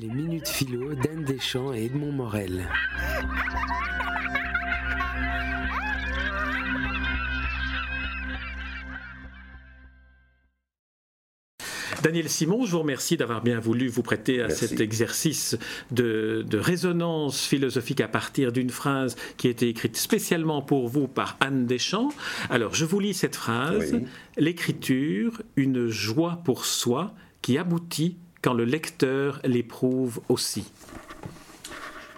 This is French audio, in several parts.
Les minutes philo d'Anne Deschamps et Edmond Morel. Daniel Simon, je vous remercie d'avoir bien voulu vous prêter à cet exercice de, résonance philosophique à partir d'une phrase qui a été écrite spécialement pour vous par Anne Deschamps. Alors, je vous lis cette phrase. L'écriture, une joie pour soi qui aboutit quand le lecteur l'éprouve aussi.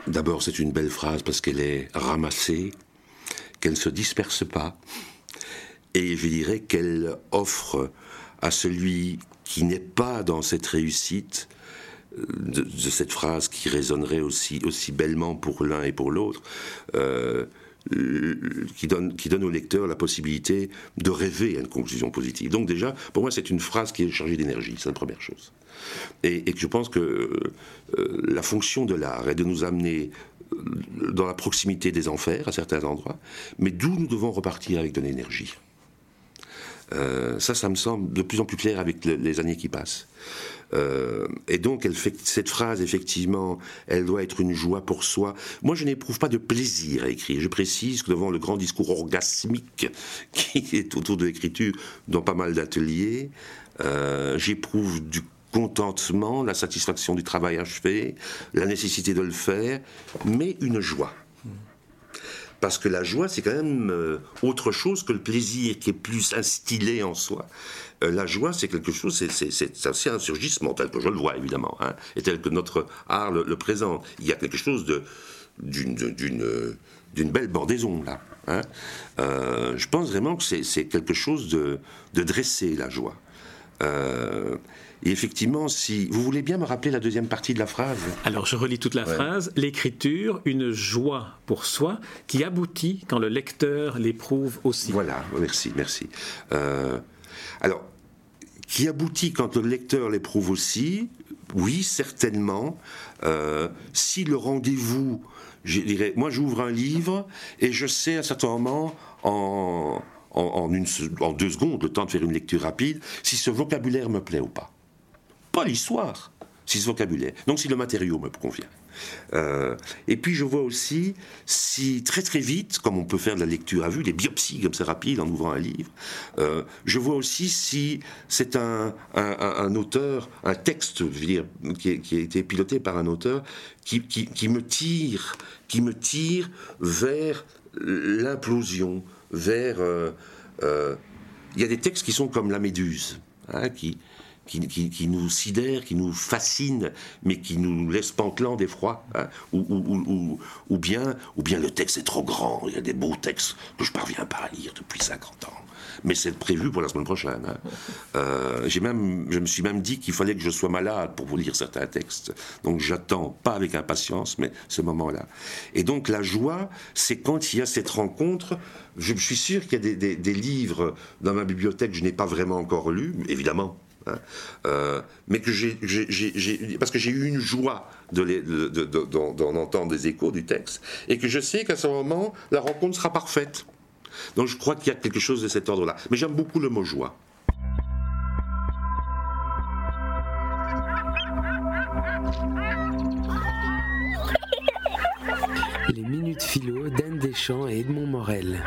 D'abord, c'est une belle phrase parce qu'elle est ramassée, qu'elle ne se disperse pas, et je dirais qu'elle offre à celui qui n'est pas dans cette réussite euh, de, cette phrase qui résonnerait aussi, bellement pour l'un et pour l'autre, euh, qui, donne, qui donne au lecteur la possibilité de rêver à une conclusion positive. Donc déjà, pour moi, c'est une phrase qui est chargée d'énergie, c'est la première chose. Et, je pense que euh, la fonction de l'art est de nous amener dans la proximité des enfers à certains endroits, mais d'où nous devons repartir avec de l'énergie. Euh, ça, ça me semble de plus en plus clair avec les années qui passent. Euh, et donc, cette phrase, effectivement, elle doit être une joie pour soi. Moi, je n'éprouve pas de plaisir à écrire. Je précise que devant le grand discours orgasmique qui est autour de l'écriture dans pas mal d'ateliers, euh, j'éprouve du contentement, la satisfaction du travail achevé, la nécessité de le faire, mais une joie. Parce que la joie, c'est quand même euh, autre chose que le plaisir qui est plus instillé en soi. Euh, la joie, c'est quelque chose, c'est un surgissement, tel que je le vois évidemment, hein, et tel que notre art le, présente. Il y a quelque chose d'une belle bordaison là. Hein. Euh, je pense vraiment que c'est quelque chose de, de la joie. Et effectivement, si vous voulez bien me rappeler la deuxième partie de la phrase. Alors, je relis toute la phrase. L'écriture, une joie pour soi qui aboutit quand le lecteur l'éprouve aussi. Voilà, merci, merci. Euh, alors, qui aboutit quand le lecteur l'éprouve aussi, oui, certainement. Euh, si le rendez-vous, je dirais, moi j'ouvre un livre et je sais à un certain moment, en, en, une, en deux secondes, le temps de faire une lecture rapide, si ce vocabulaire me plaît ou pas pas l'histoire, si ce vocabulaire. Donc si le matériau me convient. Euh, et puis je vois aussi si très très vite, comme on peut faire de la lecture à vue, des biopsies comme c'est rapide en ouvrant un livre, euh, je vois aussi si c'est un, un, auteur, un texte, je veux dire, qui, qui, a été piloté par un auteur qui, qui, me tire, qui me tire vers l'implosion, vers. Euh, il y a des textes qui sont comme la méduse, hein, qui, qui, nous sidère, qui nous fascine, mais qui nous laisse pantelant d'effroi. Hein, ou, bien, ou bien le texte est trop grand, il y a des beaux textes que je parviens pas à lire depuis 50 ans. Mais c'est prévu pour la semaine prochaine. Hein. Euh, même, je me suis même dit qu'il fallait que je sois malade pour vous lire certains textes. Donc j'attends, pas avec impatience, mais ce moment-là. Et donc la joie, c'est quand il y a cette rencontre. Je suis sûr qu'il y a des, des livres dans ma bibliothèque que je n'ai pas vraiment encore lus, évidemment Hein. Euh, mais que j'ai, parce que j'ai eu une joie d'en entendre des échos du texte, et que je sais qu'à ce moment, la rencontre sera parfaite. Donc je crois qu'il y a quelque chose de cet ordre-là. Mais j'aime beaucoup le mot joie. Les minutes philo d'Anne Deschamps et Edmond Morel.